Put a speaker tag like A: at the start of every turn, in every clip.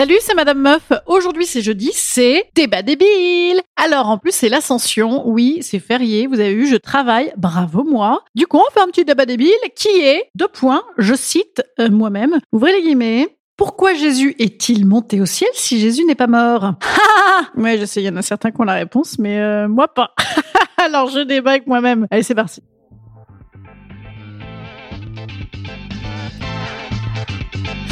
A: Salut, c'est Madame Meuf. Aujourd'hui, c'est jeudi, c'est débat débile. Alors, en plus, c'est l'ascension. Oui, c'est férié. Vous avez vu, je travaille. Bravo, moi. Du coup, on fait un petit débat débile qui est, deux points, je cite euh, moi-même, ouvrez les guillemets. Pourquoi Jésus est-il monté au ciel si Jésus n'est pas mort? Ah Ouais, je sais, il y en a certains qui ont la réponse, mais euh, moi pas. Alors, je débat avec moi-même. Allez, c'est parti.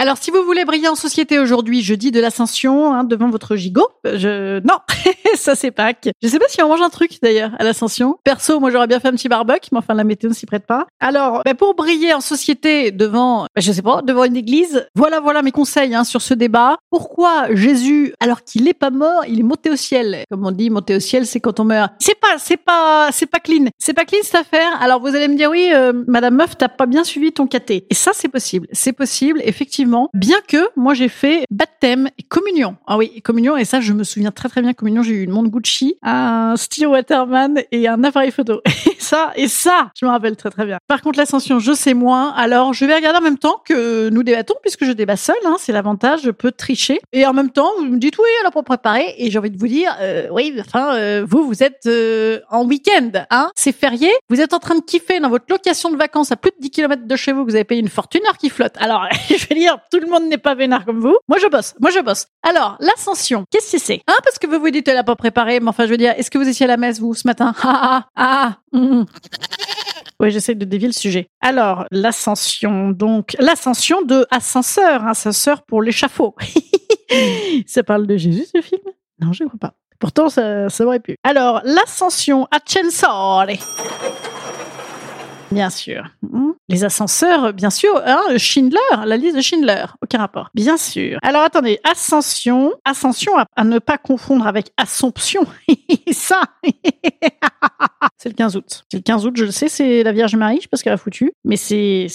A: Alors, si vous voulez briller en société aujourd'hui, jeudi de l'ascension, hein, devant votre gigot, je non, ça c'est Pâques. Je sais pas si on mange un truc d'ailleurs à l'ascension. Perso, moi j'aurais bien fait un petit barbecue, mais enfin la météo ne s'y prête pas. Alors, ben, pour briller en société devant, ben, je sais pas, devant une église, voilà, voilà mes conseils hein, sur ce débat. Pourquoi Jésus, alors qu'il est pas mort, il est monté au ciel? Comme on dit, monter au ciel, c'est quand on meurt. C'est pas, c'est pas, c'est pas clean. C'est pas clean cette affaire. Alors vous allez me dire oui, euh, Madame Meuf, t'as pas bien suivi ton caté. Et ça c'est possible, c'est possible effectivement bien que moi j'ai fait baptême et communion. Ah oui, communion, et ça je me souviens très très bien, communion, j'ai eu une montre Gucci, un style Waterman et un appareil photo. Ça, et ça, je me rappelle très très bien. Par contre, l'ascension, je sais moins, alors je vais regarder en même temps que nous débattons, puisque je débat seul, hein, c'est l'avantage, je peux tricher. Et en même temps, vous me dites oui, alors pour préparer, et j'ai envie de vous dire, euh, oui, enfin, euh, vous, vous êtes euh, en week-end, hein, c'est férié, vous êtes en train de kiffer dans votre location de vacances à plus de 10 km de chez vous, vous avez payé une fortune heure qui flotte. Alors, je vais dire, tout le monde n'est pas vénard comme vous. Moi, je bosse. Moi, je bosse. Alors, l'ascension, qu'est-ce que c'est? Hein, parce que vous vous dites, elle a pas préparé, mais enfin, je veux dire, est-ce que vous étiez à la messe, vous, ce matin? Ah, ah, ah hum. Oui, j'essaie de dévier le sujet. Alors, l'ascension, donc, l'ascension de ascenseur, ascenseur pour l'échafaud. ça parle de Jésus, ce film? Non, je ne crois pas. Pourtant, ça, ça aurait pu. Alors, l'ascension à. Bien sûr. Hmm. Les ascenseurs, bien sûr. Hein, Schindler, la liste de Schindler. Aucun rapport. Bien sûr. Alors attendez, ascension. Ascension à, ne pas confondre avec Assomption. Ça, c'est le 15 août. C'est le 15 août, je le sais, c'est la Vierge Marie, je sais pas ce qu'elle a foutu. Mais c'est,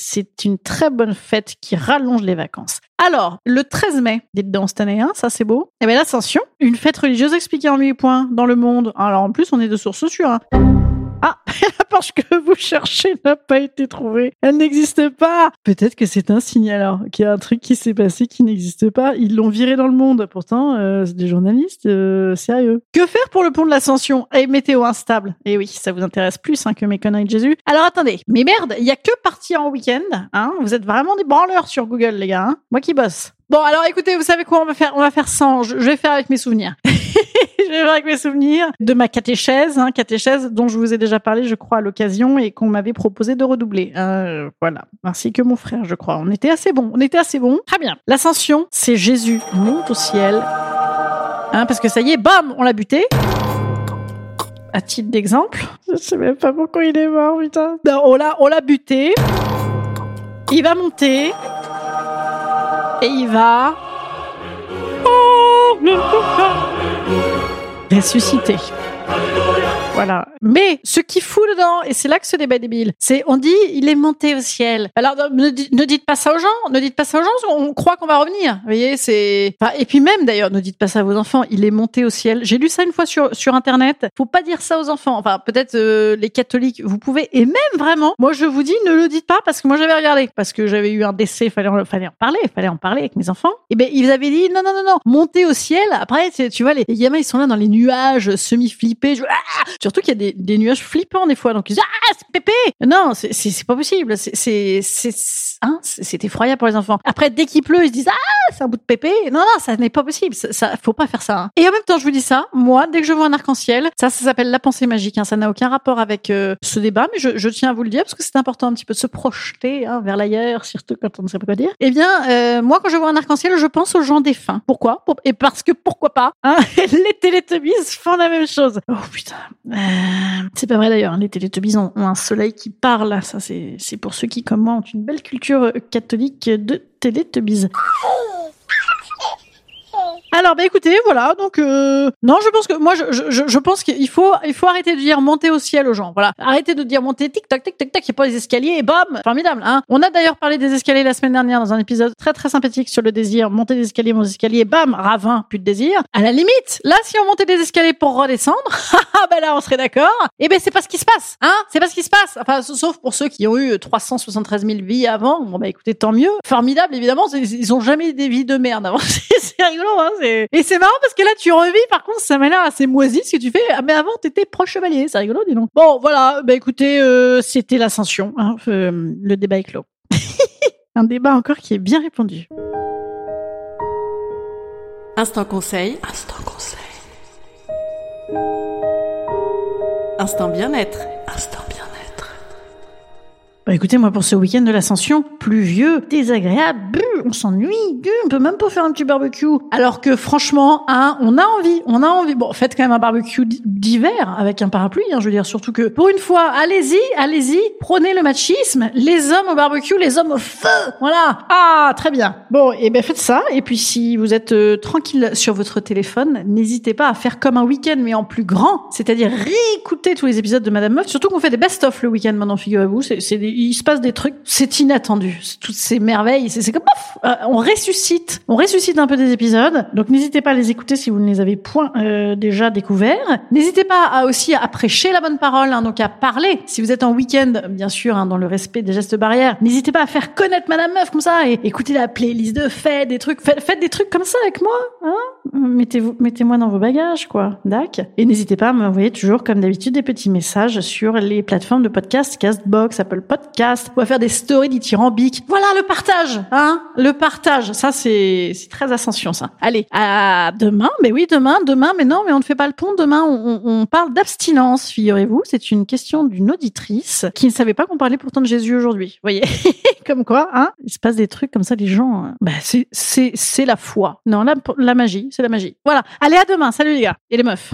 A: une très bonne fête qui rallonge les vacances. Alors, le 13 mai, dites dans cette année, hein, ça c'est beau. Eh bien, l'Ascension, une fête religieuse expliquée en 8 points dans le monde. Alors en plus, on est de sources sûres. Hein. Ah, la Porsche que vous cherchez n'a pas été trouvée. Elle n'existe pas. Peut-être que c'est un signe alors, qu'il y a un truc qui s'est passé qui n'existe pas. Ils l'ont viré dans le monde. Pourtant, euh, c'est des journalistes euh, sérieux. Que faire pour le pont de l'Ascension? Et météo instable. Eh oui, ça vous intéresse plus hein, que mes conneries de Jésus. Alors attendez, mais merde, il y a que partir en week-end. Hein vous êtes vraiment des branleurs sur Google, les gars. Hein Moi qui bosse. Bon, alors écoutez, vous savez quoi On va faire, on va faire sans. Je, vais faire avec mes souvenirs. je vais faire avec mes souvenirs de ma catéchèse, hein, catéchèse dont je vous ai déjà parlé, je crois, à l'occasion et qu'on m'avait proposé de redoubler. Euh, voilà, ainsi que mon frère, je crois. On était assez bon. On était assez bon. Très bien. L'ascension, c'est Jésus monte au ciel. Hein, parce que ça y est, bam, on l'a buté. À titre d'exemple, je sais même pas pourquoi il est mort, putain. On l'a buté. Il va monter. Il va ressusciter. Voilà. Mais ce qui fout dedans, et c'est là que ce débat est débile, c'est on dit il est monté au ciel. Alors ne, dites pas ça aux gens, ne dites pas ça aux gens, on croit qu'on va revenir. Vous voyez, c'est. Enfin, et puis même d'ailleurs, ne dites pas ça à vos enfants. Il est monté au ciel. J'ai lu ça une fois sur sur internet. Faut pas dire ça aux enfants. Enfin, peut-être euh, les catholiques, vous pouvez. Et même vraiment, moi je vous dis, ne le dites pas parce que moi j'avais regardé, parce que j'avais eu un décès, fallait en, fallait en parler, fallait en parler avec mes enfants. Et ben ils avaient dit non non non non, monter au ciel. Après, tu, vois, les, les gamins ils sont là dans les nuages, semi flippés. Je... Ah Surtout qu'il y a des, nuages flippants des fois. Donc ils disent ah c'est pépé. Non, c'est pas possible. Hein, c'est effroyable pour les enfants. Après dès qu'il pleut ils se disent ah c'est un bout de pépé. Non non ça n'est pas possible. Ça, ça, faut pas faire ça. Hein. Et en même temps je vous dis ça. Moi dès que je vois un arc-en-ciel, ça ça s'appelle la pensée magique. Hein. Ça n'a aucun rapport avec euh, ce débat, mais je, tiens à vous le dire parce que c'est important un petit peu de se projeter vers l'ailleurs, surtout quand on ne sait pas quoi dire. Eh bien euh, moi quand je vois un arc-en-ciel, je pense aux gens défunts. Pourquoi? Pour, Et parce que pourquoi pas Les Télétubbies font la même chose. Oh putain. Euh, c'est pas vrai d'ailleurs, hein, les Télétubbies ont, un soleil qui parle. Ça, c'est pour ceux qui, comme moi, ont une belle culture euh, catholique de Télétubbies. Alors, bah écoutez, voilà. Donc, euh, non, je pense que moi, je, je, pense qu'il faut, il faut arrêter de dire monter au ciel aux gens. Voilà, arrêtez de dire monter tic tac tic tac tac. Il n'y a pas les escaliers et bam, formidable. Hein On a d'ailleurs parlé des escaliers la semaine dernière dans un épisode très très sympathique sur le désir. Monter des escaliers, monter des escaliers, bam, ravin, plus de désir. À la limite, là, si on montait des escaliers pour redescendre, bah là, on serait d'accord. Et ben c'est pas ce qui se passe, hein C'est pas ce qui se passe. Enfin, sauf pour ceux qui ont eu 373 000 vies avant. Bon bah écoutez, tant mieux. Formidable, évidemment. Ils ont jamais des vies de merde avant. c'est rigolo, hein et c'est marrant parce que là, tu revis, par contre, ça m'a l'air assez moisi ce que tu fais. Ah, mais avant, t'étais proche chevalier. C'est rigolo, dis donc. Bon, voilà. Bah, écoutez, euh, c'était l'ascension. Hein, euh, le débat est clos. Un débat encore qui est bien répondu.
B: Instant conseil.
C: Instant conseil.
B: Instant bien-être.
C: Instant bien-être.
A: Écoutez, moi pour ce week-end de l'ascension, pluvieux, désagréable, on s'ennuie, on peut même pas faire un petit barbecue. Alors que franchement, hein, on a envie, on a envie. Bon, faites quand même un barbecue d'hiver avec un parapluie, hein, je veux dire, surtout que pour une fois, allez-y, allez-y, prenez le machisme, les hommes au barbecue, les hommes au feu, voilà. Ah, très bien. Bon, et ben faites ça. Et puis si vous êtes euh, tranquille sur votre téléphone, n'hésitez pas à faire comme un week-end mais en plus grand, c'est-à-dire réécouter tous les épisodes de Madame Meuf. Surtout qu'on fait des best-of le week-end maintenant, figurez-vous. C'est des il se passe des trucs, c'est inattendu. Toutes ces merveilles, c'est comme pof, euh, on ressuscite, on ressuscite un peu des épisodes. Donc n'hésitez pas à les écouter si vous ne les avez point euh, déjà découverts. N'hésitez pas à aussi à prêcher la bonne parole, hein, donc à parler. Si vous êtes en week-end, bien sûr, hein, dans le respect des gestes barrières, n'hésitez pas à faire connaître Madame Meuf comme ça et écoutez la playlist de faites des trucs, faites, faites des trucs comme ça avec moi. Hein Mettez-moi dans vos bagages, quoi. Dac. Et n'hésitez pas à m'envoyer toujours, comme d'habitude, des petits messages sur les plateformes de podcast, Castbox, Apple Podcast on va faire des stories dithyrambiques. Voilà le partage, hein Le partage, ça c'est très ascension ça. Allez, à demain. Mais oui, demain, demain. Mais non, mais on ne fait pas le pont. Demain, on, on parle d'abstinence. Figurez-vous, c'est une question d'une auditrice qui ne savait pas qu'on parlait pourtant de Jésus aujourd'hui. Voyez, comme quoi, hein Il se passe des trucs comme ça, les gens. Bah c'est la foi. Non, la magie, c'est la magie. Voilà. Allez, à demain. Salut les gars et les meufs.